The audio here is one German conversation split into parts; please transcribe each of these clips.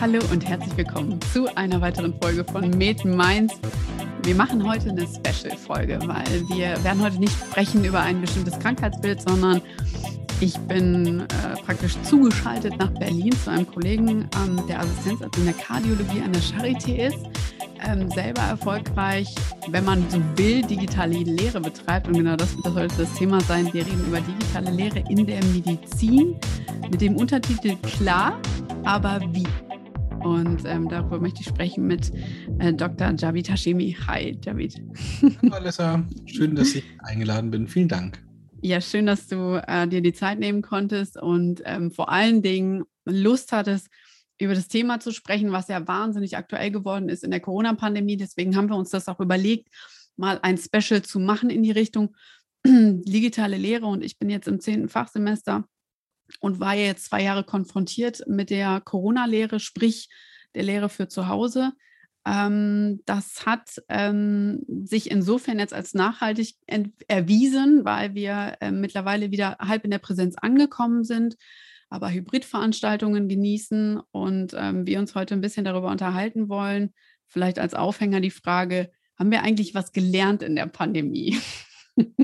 Hallo und herzlich willkommen zu einer weiteren Folge von Med Minds. Wir machen heute eine Special-Folge, weil wir werden heute nicht sprechen über ein bestimmtes Krankheitsbild, sondern ich bin äh, praktisch zugeschaltet nach Berlin zu einem Kollegen, ähm, der Assistenzarzt in der Kardiologie an der Charité ist, ähm, selber erfolgreich, wenn man so will, digitale Lehre betreibt. Und genau das wird heute das Thema sein. Wir reden über digitale Lehre in der Medizin mit dem Untertitel Klar, aber wie? Und ähm, darüber möchte ich sprechen mit äh, Dr. Javid Hashemi. Hi, Javid. Hallo, Alessa. Schön, dass ich eingeladen bin. Vielen Dank. Ja, schön, dass du äh, dir die Zeit nehmen konntest und ähm, vor allen Dingen Lust hattest, über das Thema zu sprechen, was ja wahnsinnig aktuell geworden ist in der Corona-Pandemie. Deswegen haben wir uns das auch überlegt, mal ein Special zu machen in die Richtung digitale Lehre. Und ich bin jetzt im zehnten Fachsemester und war jetzt zwei Jahre konfrontiert mit der Corona-Lehre, sprich der Lehre für zu Hause. Ähm, das hat ähm, sich insofern jetzt als nachhaltig erwiesen, weil wir äh, mittlerweile wieder halb in der Präsenz angekommen sind, aber Hybridveranstaltungen genießen und ähm, wir uns heute ein bisschen darüber unterhalten wollen. Vielleicht als Aufhänger die Frage, haben wir eigentlich was gelernt in der Pandemie?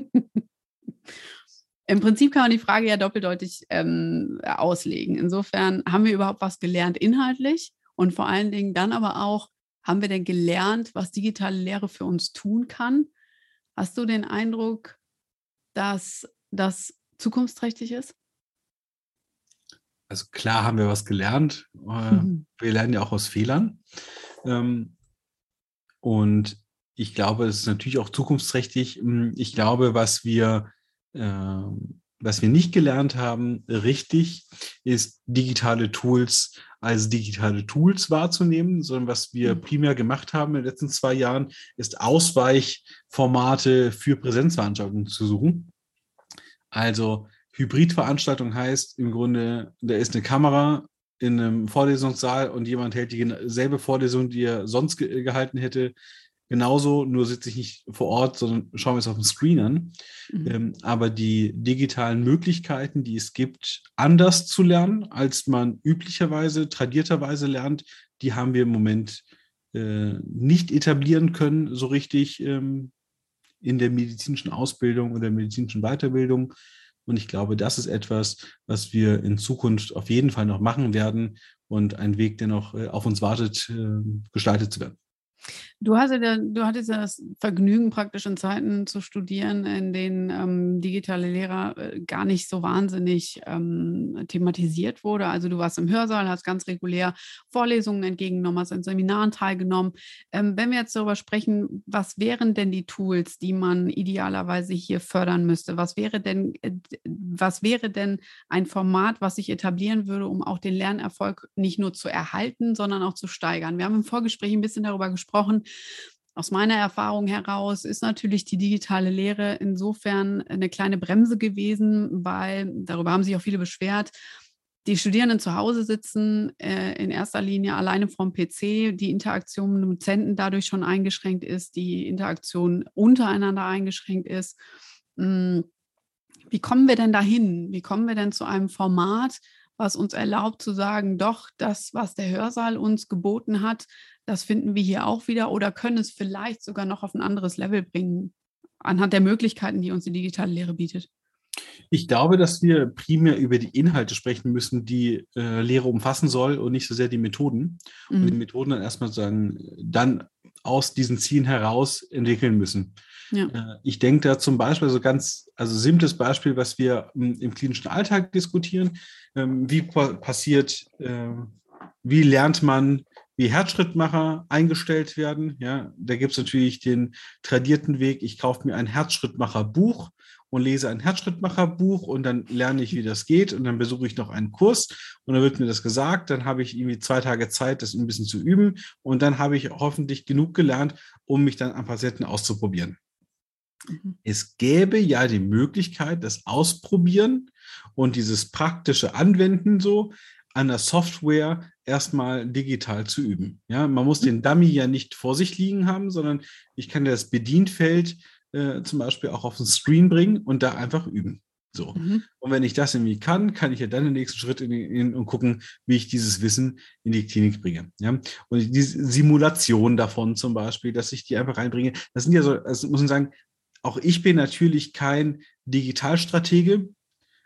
Im Prinzip kann man die Frage ja doppeldeutig ähm, auslegen. Insofern haben wir überhaupt was gelernt inhaltlich und vor allen Dingen dann aber auch, haben wir denn gelernt, was digitale Lehre für uns tun kann? Hast du den Eindruck, dass das zukunftsträchtig ist? Also klar haben wir was gelernt. Mhm. Wir lernen ja auch aus Fehlern. Ähm, und ich glaube, es ist natürlich auch zukunftsträchtig. Hm, ich glaube, was wir ähm, was wir nicht gelernt haben, richtig, ist digitale Tools als digitale Tools wahrzunehmen, sondern was wir mhm. primär gemacht haben in den letzten zwei Jahren, ist Ausweichformate für Präsenzveranstaltungen zu suchen. Also Hybridveranstaltung heißt im Grunde, da ist eine Kamera in einem Vorlesungssaal und jemand hält dieselbe Vorlesung, die er sonst ge gehalten hätte, genauso, nur sitze ich nicht vor Ort, sondern schaue mir es auf dem Screen an. Mhm. Ähm, aber die digitalen Möglichkeiten, die es gibt, anders zu lernen, als man üblicherweise, tradierterweise lernt, die haben wir im Moment äh, nicht etablieren können, so richtig ähm, in der medizinischen Ausbildung und der medizinischen Weiterbildung. Und ich glaube, das ist etwas, was wir in Zukunft auf jeden Fall noch machen werden und ein Weg, der noch äh, auf uns wartet, äh, gestaltet zu werden. Du, hast ja, du hattest ja das Vergnügen, praktisch in Zeiten zu studieren, in denen ähm, digitale Lehrer äh, gar nicht so wahnsinnig ähm, thematisiert wurde. Also du warst im Hörsaal, hast ganz regulär Vorlesungen entgegengenommen, hast an Seminaren teilgenommen. Ähm, wenn wir jetzt darüber sprechen, was wären denn die Tools, die man idealerweise hier fördern müsste? Was wäre denn, äh, was wäre denn ein Format, was sich etablieren würde, um auch den Lernerfolg nicht nur zu erhalten, sondern auch zu steigern? Wir haben im Vorgespräch ein bisschen darüber gesprochen gesprochen. Aus meiner Erfahrung heraus ist natürlich die digitale Lehre insofern eine kleine Bremse gewesen, weil darüber haben sich auch viele beschwert. Die Studierenden zu Hause sitzen äh, in erster Linie alleine vom PC, die Interaktion mit dem Dozenten dadurch schon eingeschränkt ist, die Interaktion untereinander eingeschränkt ist. Hm, wie kommen wir denn dahin? Wie kommen wir denn zu einem Format, was uns erlaubt zu sagen, doch, das, was der Hörsaal uns geboten hat, das finden wir hier auch wieder oder können es vielleicht sogar noch auf ein anderes Level bringen, anhand der Möglichkeiten, die uns die digitale Lehre bietet? Ich glaube, dass wir primär über die Inhalte sprechen müssen, die äh, Lehre umfassen soll und nicht so sehr die Methoden. Mhm. Und die mhm. Methoden dann erstmal sagen, dann aus diesen Zielen heraus entwickeln müssen. Ja. Äh, ich denke da zum Beispiel, so ganz, also simples Beispiel, was wir im, im klinischen Alltag diskutieren. Ähm, wie passiert, äh, wie lernt man wie Herzschrittmacher eingestellt werden. Ja, da gibt es natürlich den tradierten Weg, ich kaufe mir ein Herzschrittmacher-Buch und lese ein Herzschrittmacher-Buch und dann lerne ich, wie das geht und dann besuche ich noch einen Kurs und dann wird mir das gesagt, dann habe ich irgendwie zwei Tage Zeit, das ein bisschen zu üben und dann habe ich hoffentlich genug gelernt, um mich dann am Patienten auszuprobieren. Mhm. Es gäbe ja die Möglichkeit, das Ausprobieren und dieses praktische Anwenden so an der Software erstmal digital zu üben. Ja, man muss den Dummy ja nicht vor sich liegen haben, sondern ich kann das Bedienfeld äh, zum Beispiel auch auf den Screen bringen und da einfach üben. So. Mhm. Und wenn ich das irgendwie kann, kann ich ja dann den nächsten Schritt in, in, und gucken, wie ich dieses Wissen in die Klinik bringe. Ja? Und diese Simulation davon zum Beispiel, dass ich die einfach reinbringe, das sind ja so, also muss man sagen, auch ich bin natürlich kein Digitalstratege,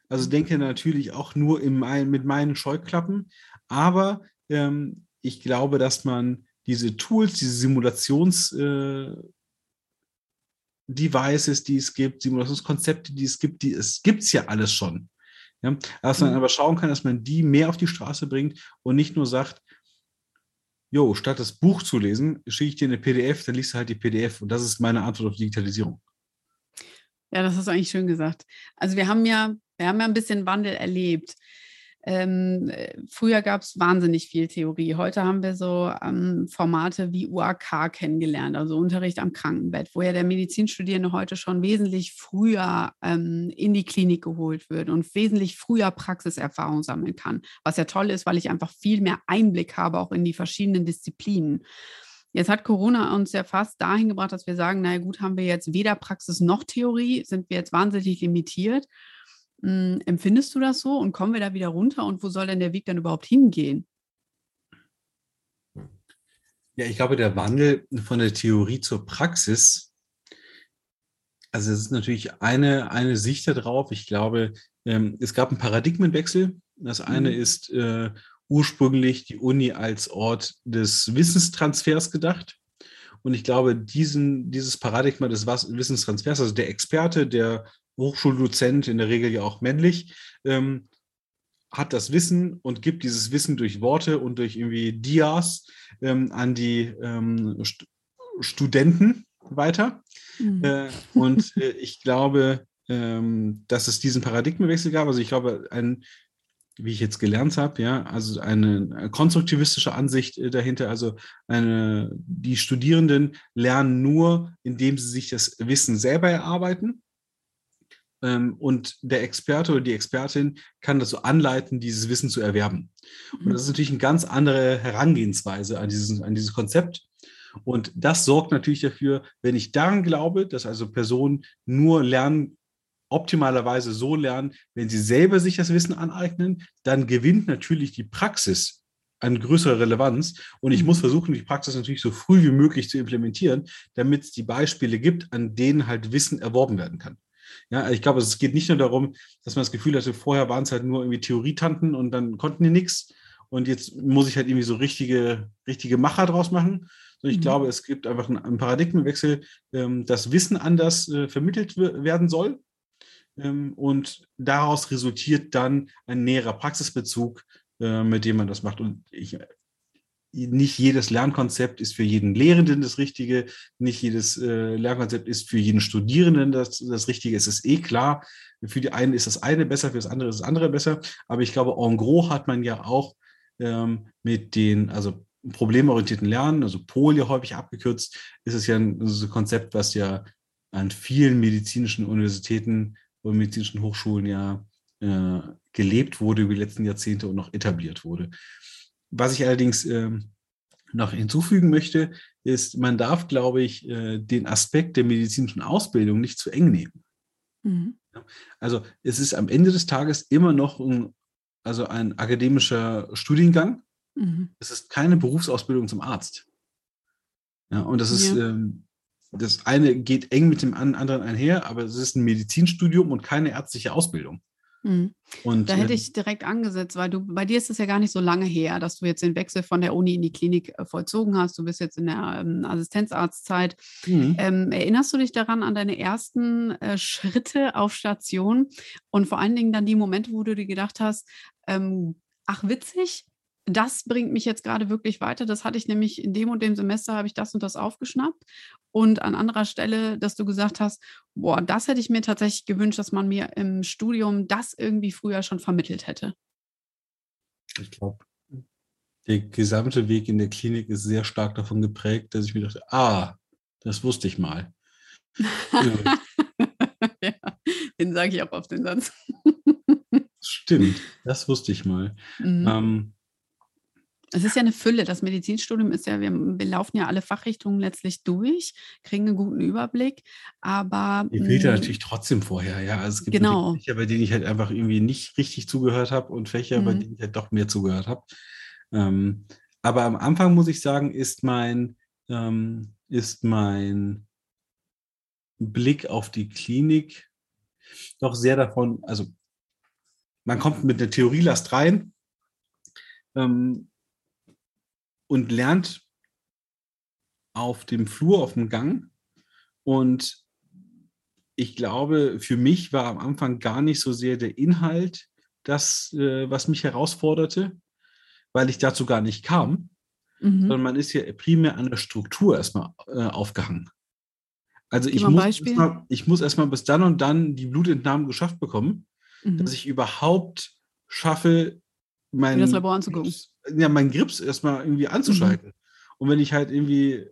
also denke natürlich auch nur mein, mit meinen Scheuklappen, aber ähm, ich glaube, dass man diese Tools, diese Simulations- äh, Devices, die es gibt, Simulationskonzepte, die es gibt, die es gibt es ja alles schon. Ja? Dass man mhm. aber schauen kann, dass man die mehr auf die Straße bringt und nicht nur sagt, jo, statt das Buch zu lesen, schicke ich dir eine PDF, dann liest du halt die PDF. Und das ist meine Antwort auf Digitalisierung. Ja, das hast du eigentlich schön gesagt. Also wir haben ja, wir haben ja ein bisschen Wandel erlebt. Ähm, äh, früher gab es wahnsinnig viel Theorie. Heute haben wir so ähm, Formate wie UAK kennengelernt, also Unterricht am Krankenbett, wo ja der Medizinstudierende heute schon wesentlich früher ähm, in die Klinik geholt wird und wesentlich früher Praxiserfahrung sammeln kann. Was ja toll ist, weil ich einfach viel mehr Einblick habe, auch in die verschiedenen Disziplinen. Jetzt hat Corona uns ja fast dahin gebracht, dass wir sagen, naja gut, haben wir jetzt weder Praxis noch Theorie, sind wir jetzt wahnsinnig limitiert. Hm, empfindest du das so und kommen wir da wieder runter und wo soll denn der Weg dann überhaupt hingehen? Ja, ich glaube, der Wandel von der Theorie zur Praxis, also es ist natürlich eine, eine Sicht darauf. Ich glaube, ähm, es gab einen Paradigmenwechsel. Das eine mhm. ist äh, ursprünglich die Uni als Ort des Wissenstransfers gedacht. Und ich glaube, diesen, dieses Paradigma des Wissenstransfers, also der Experte, der Hochschuldozent, in der Regel ja auch männlich, ähm, hat das Wissen und gibt dieses Wissen durch Worte und durch irgendwie Dias ähm, an die ähm, St Studenten weiter. Mhm. Äh, und äh, ich glaube, ähm, dass es diesen Paradigmenwechsel gab. Also ich glaube, ein, wie ich jetzt gelernt habe, ja, also eine konstruktivistische Ansicht äh, dahinter. Also eine, die Studierenden lernen nur, indem sie sich das Wissen selber erarbeiten ähm, und der Experte oder die Expertin kann so anleiten, dieses Wissen zu erwerben. Und das ist natürlich eine ganz andere Herangehensweise an dieses, an dieses Konzept. Und das sorgt natürlich dafür, wenn ich daran glaube, dass also Personen nur lernen, optimalerweise so lernen, wenn sie selber sich das Wissen aneignen, dann gewinnt natürlich die Praxis an größerer Relevanz. Und ich muss mhm. versuchen, die Praxis natürlich so früh wie möglich zu implementieren, damit es die Beispiele gibt, an denen halt Wissen erworben werden kann. Ja, ich glaube, es geht nicht nur darum, dass man das Gefühl hatte, vorher waren es halt nur irgendwie Theorietanten und dann konnten die nichts. Und jetzt muss ich halt irgendwie so richtige, richtige Macher draus machen. Und ich mhm. glaube, es gibt einfach einen, Paradigmenwechsel, ähm, dass Wissen anders äh, vermittelt werden soll. Ähm, und daraus resultiert dann ein näherer Praxisbezug, äh, mit dem man das macht. Und ich nicht jedes Lernkonzept ist für jeden Lehrenden das Richtige, nicht jedes äh, Lernkonzept ist für jeden Studierenden das, das Richtige. Es ist eh klar, für die einen ist das eine besser, für das andere ist das andere besser. Aber ich glaube, en gros hat man ja auch ähm, mit den, also problemorientierten Lernen, also POL ja häufig abgekürzt, ist es ja ein, ein Konzept, was ja an vielen medizinischen Universitäten und medizinischen Hochschulen ja äh, gelebt wurde über die letzten Jahrzehnte und noch etabliert wurde. Was ich allerdings ähm, noch hinzufügen möchte, ist, man darf, glaube ich, äh, den Aspekt der medizinischen Ausbildung nicht zu eng nehmen. Mhm. Also es ist am Ende des Tages immer noch ein, also ein akademischer Studiengang. Mhm. Es ist keine Berufsausbildung zum Arzt. Ja, und das ist, ja. ähm, das eine geht eng mit dem anderen einher, aber es ist ein Medizinstudium und keine ärztliche Ausbildung. Mhm. Und, da hätte ähm ich direkt angesetzt, weil du bei dir ist es ja gar nicht so lange her, dass du jetzt den Wechsel von der Uni in die Klinik äh, vollzogen hast. Du bist jetzt in der ähm, Assistenzarztzeit. Mhm. Ähm, erinnerst du dich daran an deine ersten äh, Schritte auf Station und vor allen Dingen dann die Momente, wo du dir gedacht hast, ähm, ach witzig, das bringt mich jetzt gerade wirklich weiter. Das hatte ich nämlich in dem und dem Semester habe ich das und das aufgeschnappt. Und an anderer Stelle, dass du gesagt hast, boah, das hätte ich mir tatsächlich gewünscht, dass man mir im Studium das irgendwie früher schon vermittelt hätte. Ich glaube, der gesamte Weg in der Klinik ist sehr stark davon geprägt, dass ich mir dachte, ah, das wusste ich mal. ja, den sage ich auch auf den Satz. Stimmt, das wusste ich mal. Mhm. Ähm, Es ist ja eine Fülle. Das Medizinstudium ist ja, wir, wir, laufen ja alle Fachrichtungen letztlich durch, kriegen einen guten Überblick, aber. Mir fehlt ja natürlich trotzdem vorher, ja. Also es gibt genau. Fächer, bei denen ich halt einfach irgendwie nicht richtig zugehört habe und Fächer, mhm. bei denen ich halt doch mehr zugehört habe. Ähm, aber am Anfang muss ich sagen, ist mein, ähm, ist mein Blick auf die Klinik doch sehr davon, also man kommt mit der Theorielast rein ähm, und lernt auf dem Flur, auf dem Gang. Und ich glaube, für mich war am Anfang gar nicht so sehr der Inhalt das, äh, was mich herausforderte, weil ich dazu gar nicht kam, mhm. sondern man ist ja primär an der Struktur erstmal äh, aufgehangen. Also ich muss, erstmal, ich muss erstmal bis dann und dann die Blutentnahmen geschafft bekommen, mhm. dass ich überhaupt schaffe, mein, das Labor anzugucken. Ja, meinen Grips erstmal irgendwie anzuschalten. Mhm. Und wenn ich halt irgendwie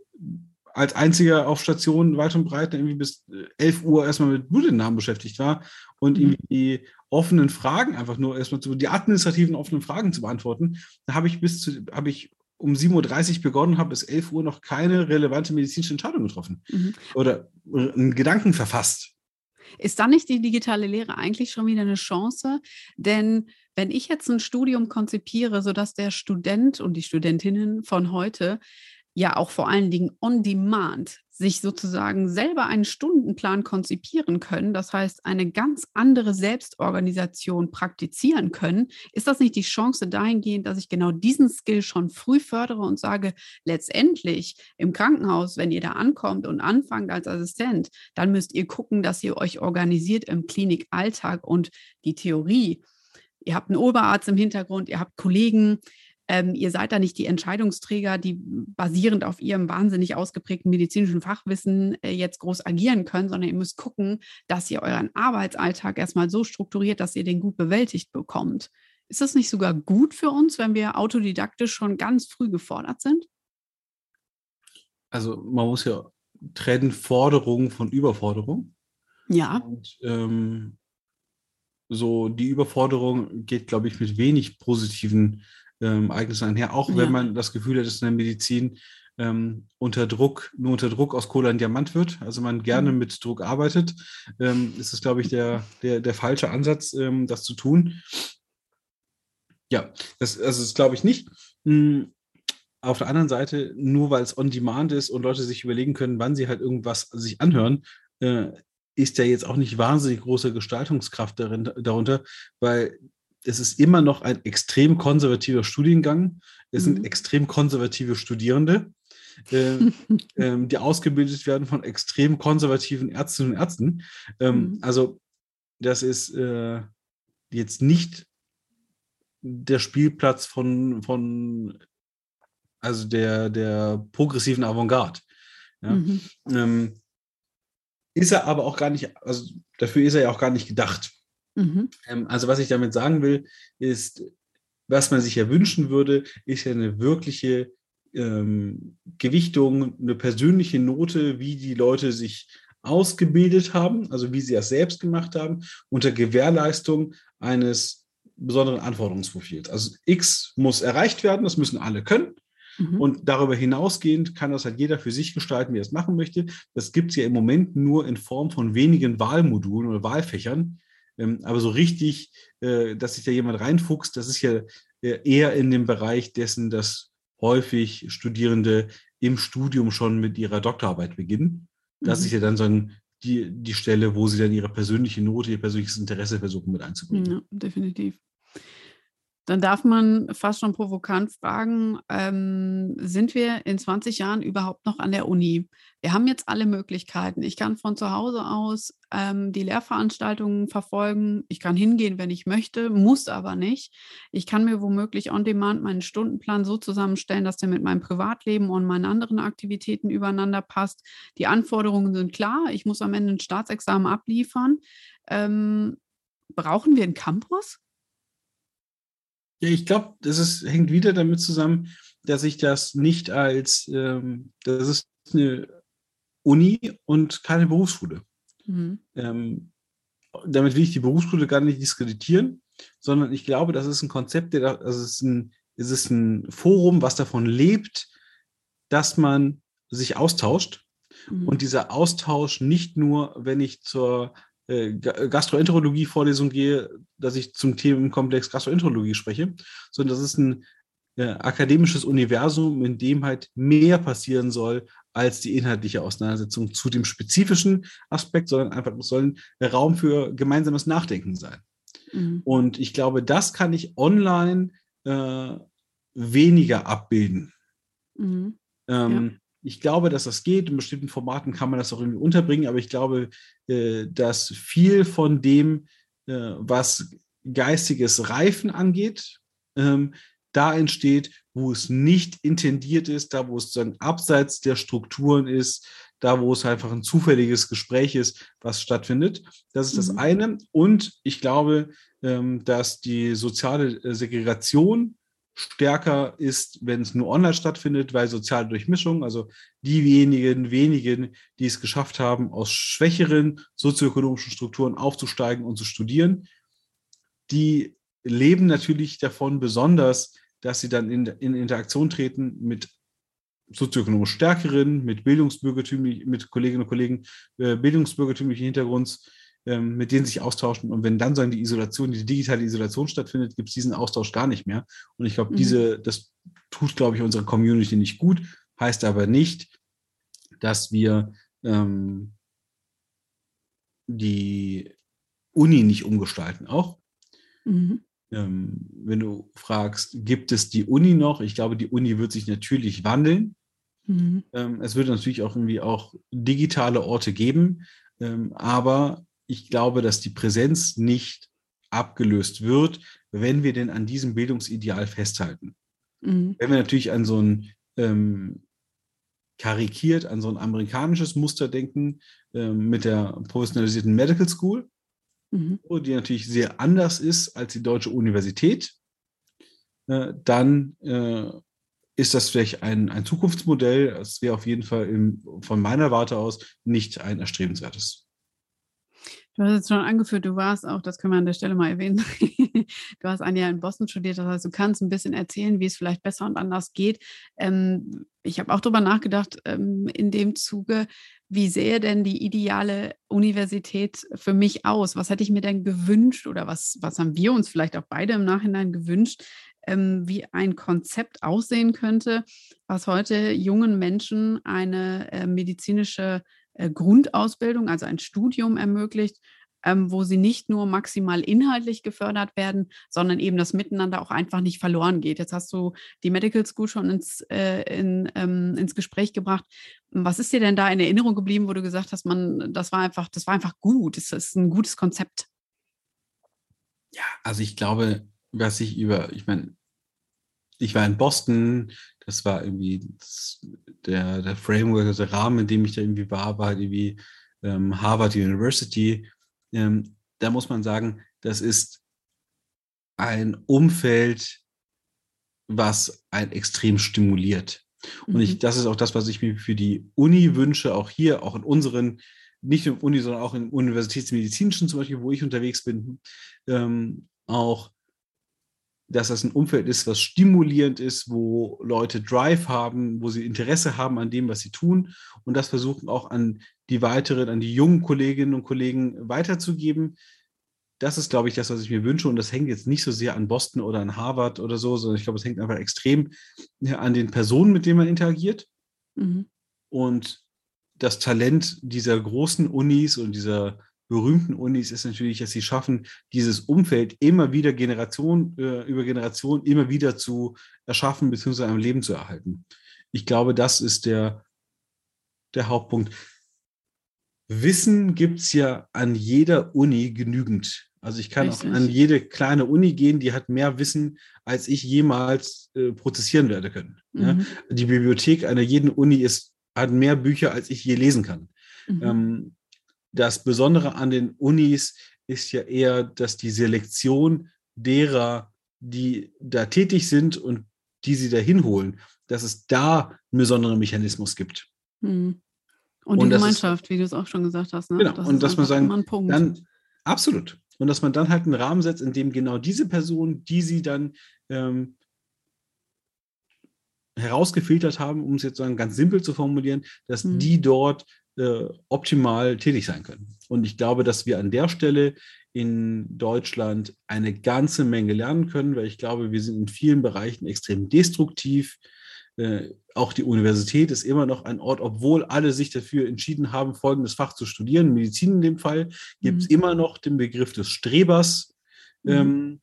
als einziger auf Station weit und breit irgendwie bis 11 Uhr erstmal mit Blutentnahmen beschäftigt war und mhm. irgendwie die offenen Fragen einfach nur erstmal zu, die administrativen offenen Fragen zu beantworten, da habe ich bis zu, habe ich um 7.30 Uhr begonnen habe, bis 11 Uhr noch keine relevante medizinische Entscheidung getroffen mhm. oder einen Gedanken verfasst. Ist dann nicht die digitale Lehre eigentlich schon wieder eine Chance? Denn wenn ich jetzt ein Studium konzipiere, sodass der Student und die Studentinnen von heute ja auch vor allen Dingen on demand sich sozusagen selber einen Stundenplan konzipieren können, das heißt eine ganz andere Selbstorganisation praktizieren können, ist das nicht die Chance dahingehend, dass ich genau diesen Skill schon früh fördere und sage, letztendlich im Krankenhaus, wenn ihr da ankommt und anfangt als Assistent, dann müsst ihr gucken, dass ihr euch organisiert im Klinikalltag und die Theorie. Ihr habt einen Oberarzt im Hintergrund, ihr habt Kollegen, ähm, ihr seid da nicht die Entscheidungsträger, die basierend auf ihrem wahnsinnig ausgeprägten medizinischen Fachwissen äh, jetzt groß agieren können, sondern ihr müsst gucken, dass ihr euren Arbeitsalltag erstmal so strukturiert, dass ihr den gut bewältigt bekommt. Ist das nicht sogar gut für uns, wenn wir autodidaktisch schon ganz früh gefordert sind? Also man muss ja trennen Forderung von Überforderung. Ja. Und, ähm, so die Überforderung geht, glaube ich, mit wenig positiven ähm, Ereignissen einher, auch ja. wenn man das Gefühl hat, dass in der Medizin ähm, unter Druck, nur unter Druck aus Kohle ein Diamant wird, also man gerne mhm. mit Druck arbeitet, ähm, ist es, glaube ich, der, der, der falsche Ansatz, ähm, das zu tun. Ja, das, also das glaube ich nicht. Hm, auf der anderen Seite, nur weil es on demand ist und Leute sich überlegen können, wann sie halt irgendwas sich anhören, äh, ist ja jetzt auch nicht wahnsinnig große Gestaltungskraft darin, darunter, weil es ist immer noch ein extrem konservativer Studiengang. Es mhm. sind extrem konservative Studierende, äh, äh, die ausgebildet werden von extrem konservativen Ärztinnen und Ärzten. Ähm, mhm. Also das ist äh, jetzt nicht der Spielplatz von, von also der, der progressiven Avantgarde. Ja? Mhm. Ähm, ist er aber auch gar nicht, also dafür ist er ja auch gar nicht gedacht. Mhm. Ähm, also was ich damit sagen will, ist, was man sich ja wünschen würde, ist ja eine wirkliche ähm, Gewichtung, eine persönliche Note, wie die Leute sich ausgebildet haben, also wie sie es selbst gemacht haben, unter Gewährleistung eines besonderen Anforderungsprofils. Also X muss erreicht werden, das müssen alle können. Mhm. Und darüber hinausgehend kann das halt jeder für sich gestalten, wie er es machen möchte. Das gibt es ja im Moment nur in Form von wenigen Wahlmodulen oder Wahlfächern, ähm, aber so richtig, äh, dass sich da jemand reinfuchst, das ist ja äh, eher in dem Bereich dessen, dass häufig Studierende im Studium schon mit ihrer Doktorarbeit beginnen. Das mhm. ist ja dann so ein, die, die Stelle, wo sie dann ihre persönliche Note, ihr persönliches Interesse versuchen mit einzubringen. Ja, definitiv. Dann darf man fast schon provokant fragen, ähm, sind wir in 20 Jahren überhaupt noch an der Uni? Wir haben jetzt alle Möglichkeiten. Ich kann von zu Hause aus ähm, die Lehrveranstaltungen verfolgen. Ich kann hingehen, wenn ich möchte, muss aber nicht. Ich kann mir womöglich on demand meinen Stundenplan so zusammenstellen, dass der mit meinem Privatleben und meinen anderen Aktivitäten übereinander passt. Die Anforderungen sind klar. Ich muss am Ende ein Staatsexamen abliefern. Ähm, brauchen wir einen Campus? Ja, ich glaube, das ist, hängt wieder damit zusammen, dass ich das nicht als, ähm, das ist eine Uni und keine Berufsschule. Mhm. Ähm, damit will ich die Berufsschule gar nicht diskreditieren, sondern ich glaube, das ist ein Konzept, der, also es ist ein, es ist ein Forum, was davon lebt, dass man sich austauscht. Mhm. Und dieser Austausch nicht nur, wenn ich zur äh, Gastroenterologie-Vorlesung gehe, dass ich zum Themenkomplex Gastroenterologie spreche, sondern das ist ein äh, akademisches Universum, in dem halt mehr passieren soll als die inhaltliche Auseinandersetzung zu dem spezifischen Aspekt, sondern einfach soll ein Raum für gemeinsames Nachdenken sein. Mhm. Und ich glaube, das kann ich online äh, weniger abbilden. Mhm. Ähm, ja. Ich glaube, dass das geht. In bestimmten Formaten kann man das auch irgendwie unterbringen, aber ich glaube, äh, dass viel von dem, äh, was geistiges Reifen angeht, ähm, da entsteht, wo es nicht intendiert ist, da wo es dann abseits der Strukturen ist, da wo es einfach ein zufälliges Gespräch ist, was stattfindet. Das ist mhm. das eine. Und ich glaube, ähm, dass die soziale äh, Segregation stärker ist, wenn es nur online stattfindet, weil soziale Durchmischung, also diejenigen wenigen, die es geschafft haben, aus schwächeren sozioökonomischen Strukturen aufzusteigen und zu studieren, die leben natürlich davon besonders, dass sie dann in, in Interaktion treten mit sozioökonomisch stärkeren, mit bildungsbürgertümlich, mit Kolleginnen und Kollegen äh, bildungsbürgertümlichen Hintergrunds, ähm, mit denen sich austauschen. Und wenn dann so die Isolation, die digitale Isolation stattfindet, gibt es diesen Austausch gar nicht mehr. Und ich glaube, mhm. diese, das tut, glaube ich, unserer Community nicht gut, heißt aber nicht, dass wir ähm, die Uni nicht umgestalten. Auch mhm. ähm, wenn du fragst, gibt es die Uni noch? Ich glaube, die Uni wird sich natürlich wandeln. Mhm. Ähm, es wird natürlich auch irgendwie auch digitale Orte geben, ähm, aber ich glaube, dass die Präsenz nicht abgelöst wird, wenn wir denn an diesem Bildungsideal festhalten. Mhm. Wenn wir natürlich an so ein ähm, karikiert, an so ein amerikanisches Muster denken ähm, mit der professionalisierten Medical School, mhm. die natürlich sehr anders ist als die deutsche Universität, äh, dann äh, ist das vielleicht ein, ein Zukunftsmodell. Es wäre auf jeden Fall im, von meiner Warte aus nicht ein erstrebenswertes. Du hast jetzt schon angeführt, du warst auch, das können wir an der Stelle mal erwähnen, du hast ein Jahr in Boston studiert, das heißt, du kannst ein bisschen erzählen, wie es vielleicht besser und anders geht. Ähm, ich habe auch darüber nachgedacht, ähm, in dem Zuge, wie sähe denn die ideale Universität für mich aus? Was hätte ich mir denn gewünscht oder was, was haben wir uns vielleicht auch beide im Nachhinein gewünscht, ähm, wie ein Konzept aussehen könnte, was heute jungen Menschen eine äh, medizinische Grundausbildung, also ein Studium ermöglicht, ähm, wo sie nicht nur maximal inhaltlich gefördert werden, sondern eben das Miteinander auch einfach nicht verloren geht. Jetzt hast du die Medical School schon ins, äh, in, ähm, ins Gespräch gebracht. Was ist dir denn da in Erinnerung geblieben, wo du gesagt hast, man, das war einfach, das war einfach gut, das ist ein gutes Konzept? Ja, also ich glaube, was ich über, ich meine, ich war in Boston, das war irgendwie das, der, der Framework, also der Rahmen, in dem ich da irgendwie war, war halt irgendwie ähm, Harvard University. Ähm, da muss man sagen, das ist ein Umfeld, was ein extrem stimuliert. Und mhm. ich, das ist auch das, was ich mir für die Uni wünsche, auch hier, auch in unseren, nicht nur Uni, sondern auch im Universitätsmedizinischen zum Beispiel, wo ich unterwegs bin, ähm, auch dass das ein Umfeld ist, was stimulierend ist, wo Leute Drive haben, wo sie Interesse haben an dem, was sie tun und das versuchen auch an die weiteren, an die jungen Kolleginnen und Kollegen weiterzugeben. Das ist, glaube ich, das, was ich mir wünsche. Und das hängt jetzt nicht so sehr an Boston oder an Harvard oder so, sondern ich glaube, es hängt einfach extrem an den Personen, mit denen man interagiert. Mhm. Und das Talent dieser großen Unis und dieser berühmten Unis ist natürlich, dass sie schaffen, dieses Umfeld immer wieder Generation äh, über Generation immer wieder zu erschaffen bzw. am Leben zu erhalten. Ich glaube, das ist der, der Hauptpunkt. Wissen gibt es ja an jeder Uni genügend. Also ich kann Richtig. auch an jede kleine Uni gehen, die hat mehr Wissen, als ich jemals äh, prozessieren werde können. Mhm. Ja? Die Bibliothek einer jeden Uni ist, hat mehr Bücher, als ich je lesen kann. Mhm. Ähm, das Besondere an den Unis ist ja eher, dass die Selektion derer, die da tätig sind und die sie da hinholen, dass es da einen besonderen Mechanismus gibt. Hm. Und, und die Gemeinschaft, ist, wie du es auch schon gesagt hast. Ne? Genau, das und dass man sagen, dann, absolut. Und dass man dann halt einen Rahmen setzt, in dem genau diese Person, die sie dann ähm, herausgefiltert haben, um es jetzt sagen, ganz simpel zu formulieren, dass mhm. die dort äh, optimal tätig sein können. Und ich glaube, dass wir an der Stelle in Deutschland eine ganze Menge lernen können, weil ich glaube, wir sind in vielen Bereichen extrem destruktiv. Äh, auch die Universität ist immer noch ein Ort, obwohl alle sich dafür entschieden haben, folgendes Fach zu studieren, Medizin in dem Fall, gibt es mhm. immer noch den Begriff des Strebers. Mhm. Ähm,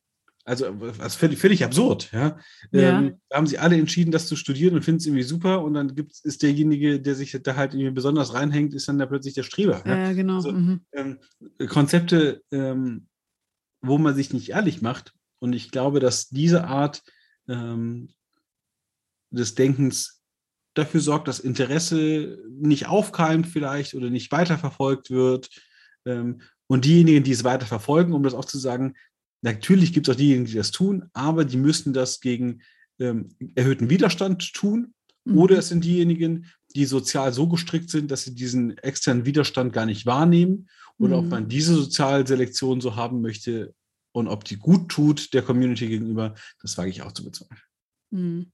also was völlig, völlig absurd. Ja? ja. Ähm, da haben sie alle entschieden, das zu studieren und finden es irgendwie super. Und dann gibt's, ist derjenige, der sich da halt irgendwie besonders reinhängt, ist dann da plötzlich der Streber. Ja, ja genau. Also, mhm. ähm, Konzepte, ähm, wo man sich nicht ehrlich macht. Und ich glaube, dass diese Art ähm, des Denkens dafür sorgt, dass Interesse nicht aufkeimt vielleicht oder nicht weiterverfolgt wird. Ähm, und diejenigen, die es weiterverfolgen, um das auch zu sagen, Natürlich gibt es auch diejenigen, die das tun, aber die müssten das gegen ähm, erhöhten Widerstand tun. Mhm. Oder es sind diejenigen, die sozial so gestrickt sind, dass sie diesen externen Widerstand gar nicht wahrnehmen. Oder mhm. ob man diese Sozialselektion so haben möchte und ob die gut tut der Community gegenüber, das wage ich auch zu bezweifeln. Mhm.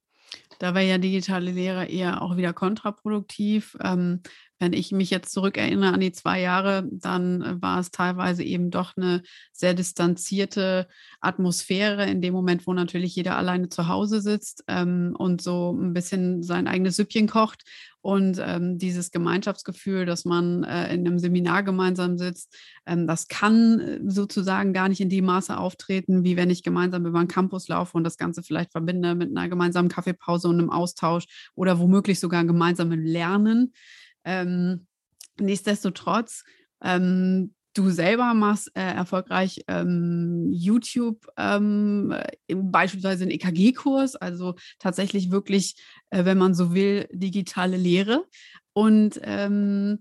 Da wäre ja digitale Lehre eher auch wieder kontraproduktiv. Ähm, wenn ich mich jetzt zurückerinnere an die zwei Jahre, dann äh, war es teilweise eben doch eine sehr distanzierte Atmosphäre in dem Moment, wo natürlich jeder alleine zu Hause sitzt ähm, und so ein bisschen sein eigenes Süppchen kocht. Und ähm, dieses Gemeinschaftsgefühl, dass man äh, in einem Seminar gemeinsam sitzt, ähm, das kann äh, sozusagen gar nicht in dem Maße auftreten, wie wenn ich gemeinsam über den Campus laufe und das Ganze vielleicht verbinde mit einer gemeinsamen Kaffeepause und einem Austausch oder womöglich sogar gemeinsamem Lernen. Ähm, nichtsdestotrotz, ähm, du selber machst äh, erfolgreich ähm, YouTube, ähm, beispielsweise einen EKG-Kurs, also tatsächlich wirklich, äh, wenn man so will, digitale Lehre. Und ähm,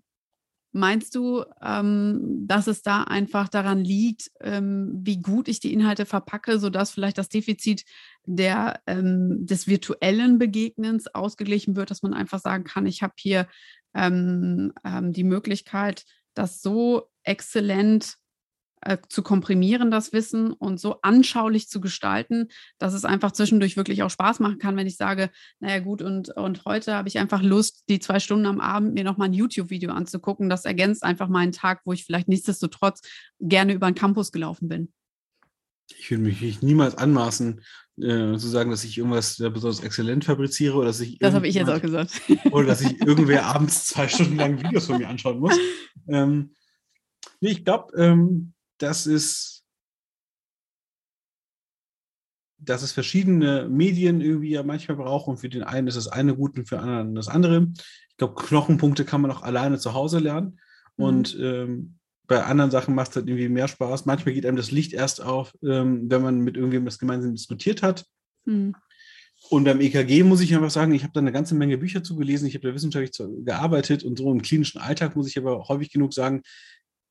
Meinst du, ähm, dass es da einfach daran liegt, ähm, wie gut ich die Inhalte verpacke, sodass vielleicht das Defizit der, ähm, des virtuellen Begegnens ausgeglichen wird, dass man einfach sagen kann, ich habe hier ähm, ähm, die Möglichkeit, das so exzellent äh, zu komprimieren, das Wissen und so anschaulich zu gestalten, dass es einfach zwischendurch wirklich auch Spaß machen kann, wenn ich sage, naja gut, und, und heute habe ich einfach Lust, die zwei Stunden am Abend mir nochmal ein YouTube-Video anzugucken. Das ergänzt einfach meinen Tag, wo ich vielleicht nichtsdestotrotz gerne über den Campus gelaufen bin. Ich würde mich niemals anmaßen, äh, zu sagen, dass ich irgendwas besonders exzellent fabriziere oder dass ich. Das habe ich jetzt auch gesagt. Oder dass ich irgendwer abends zwei Stunden lang Videos von mir anschauen muss. Ähm, nee, ich glaube, ähm, das ist, dass es verschiedene Medien irgendwie ja manchmal brauchen. Für den einen ist das eine gut und für den anderen das andere. Ich glaube, Knochenpunkte kann man auch alleine zu Hause lernen. Mhm. Und ähm, bei anderen Sachen macht es halt irgendwie mehr Spaß. Manchmal geht einem das Licht erst auf, ähm, wenn man mit irgendjemandem das gemeinsam diskutiert hat. Mhm. Und beim EKG muss ich einfach sagen, ich habe da eine ganze Menge Bücher zugelesen, ich habe da wissenschaftlich gearbeitet und so im klinischen Alltag muss ich aber häufig genug sagen,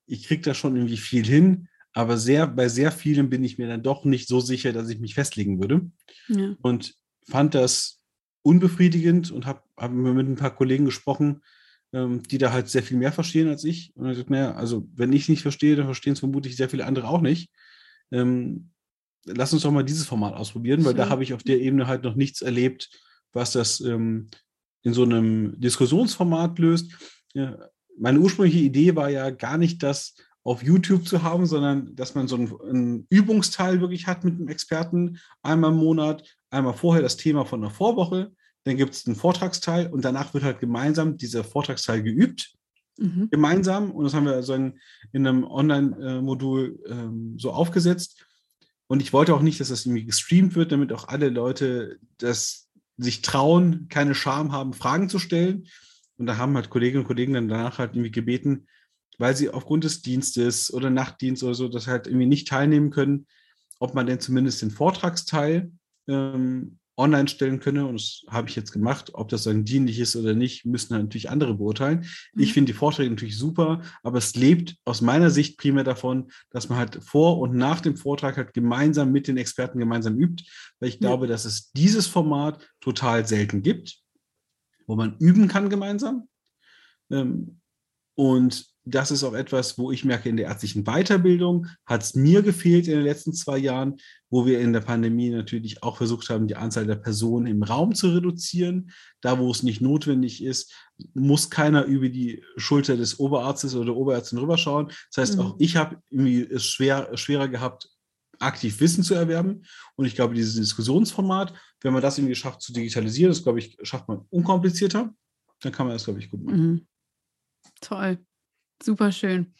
ich kriege da schon irgendwie viel hin, aber sehr, bei sehr vielen bin ich mir dann doch nicht so sicher, dass ich mich festlegen würde. Ja. Und fand das unbefriedigend und habe hab mit ein paar Kollegen gesprochen, ähm, die da halt sehr viel mehr verstehen als ich. Und ich gesagt, naja, also wenn ich nicht verstehe, dann verstehen es vermutlich sehr viele andere auch nicht. Ähm, lass uns doch mal dieses Format ausprobieren, weil da habe ich auf der Ebene halt noch nichts erlebt, was das ähm, in so einem Diskussionsformat löst. Ja, meine ursprüngliche Idee war ja gar nicht, das auf YouTube zu haben, sondern dass man so einen, einen Übungsteil wirklich hat mit einem Experten, einmal im Monat, einmal vorher das Thema von der Vorwoche, dann gibt es einen Vortragsteil und danach wird halt gemeinsam dieser Vortragsteil geübt. Mhm. Gemeinsam. Und das haben wir also in, in einem Online-Modul ähm, so aufgesetzt. Und ich wollte auch nicht, dass das irgendwie gestreamt wird, damit auch alle Leute das sich trauen, keine Scham haben, Fragen zu stellen. Und da haben halt Kolleginnen und Kollegen dann danach halt irgendwie gebeten, weil sie aufgrund des Dienstes oder Nachtdienst oder so das halt irgendwie nicht teilnehmen können, ob man denn zumindest den Vortragsteil ähm, online stellen könne. Und das habe ich jetzt gemacht. Ob das dann dienlich ist oder nicht, müssen natürlich andere beurteilen. Mhm. Ich finde die Vorträge natürlich super, aber es lebt aus meiner Sicht primär davon, dass man halt vor und nach dem Vortrag halt gemeinsam mit den Experten gemeinsam übt, weil ich glaube, dass es dieses Format total selten gibt, wo man üben kann gemeinsam. Ähm, und das ist auch etwas, wo ich merke, in der ärztlichen Weiterbildung hat es mir gefehlt in den letzten zwei Jahren, wo wir in der Pandemie natürlich auch versucht haben, die Anzahl der Personen im Raum zu reduzieren. Da, wo es nicht notwendig ist, muss keiner über die Schulter des Oberarztes oder Oberärztin rüberschauen. Das heißt, mhm. auch ich habe irgendwie es schwer, schwerer gehabt, aktiv Wissen zu erwerben. Und ich glaube, dieses Diskussionsformat, wenn man das irgendwie schafft zu digitalisieren, das glaube ich, schafft man unkomplizierter, dann kann man das, glaube ich, gut machen. Mhm. Toll. Super schön.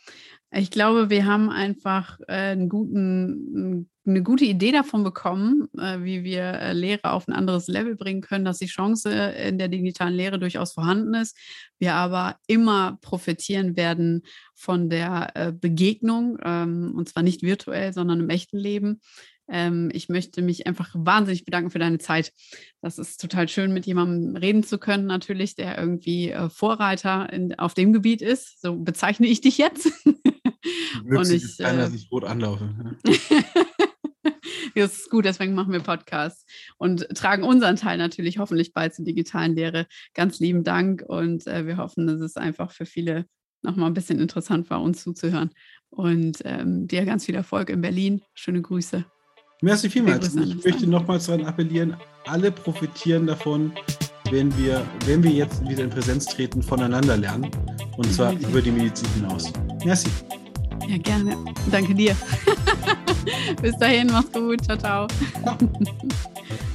Ich glaube, wir haben einfach äh, einen guten, eine gute Idee davon bekommen, äh, wie wir äh, Lehre auf ein anderes Level bringen können, dass die Chance in der digitalen Lehre durchaus vorhanden ist. Wir aber immer profitieren werden von der Begegnung, ähm, und zwar nicht virtuell, sondern im echten Leben. Ähm, ich möchte mich einfach wahnsinnig bedanken für deine Zeit. Das ist total schön, mit jemandem reden zu können, natürlich, der irgendwie äh, Vorreiter in, auf dem Gebiet ist. So bezeichne ich dich jetzt. Und ich, sein, dass ich rot anlaufe. das ist gut, deswegen machen wir Podcasts und tragen unseren Teil natürlich hoffentlich bald zur digitalen Lehre. Ganz lieben Dank und äh, wir hoffen, dass es einfach für viele nochmal ein bisschen interessant war, uns zuzuhören. Und ähm, dir ganz viel Erfolg in Berlin. Schöne Grüße. Merci vielmals. Ich möchte nochmals daran appellieren, alle profitieren davon, wenn wir, wenn wir jetzt wieder in Präsenz treten, voneinander lernen. Und zwar über die Medizin hinaus. Merci. Ja, gerne. Danke dir. Bis dahin, mach's gut. Ciao, ciao. ciao.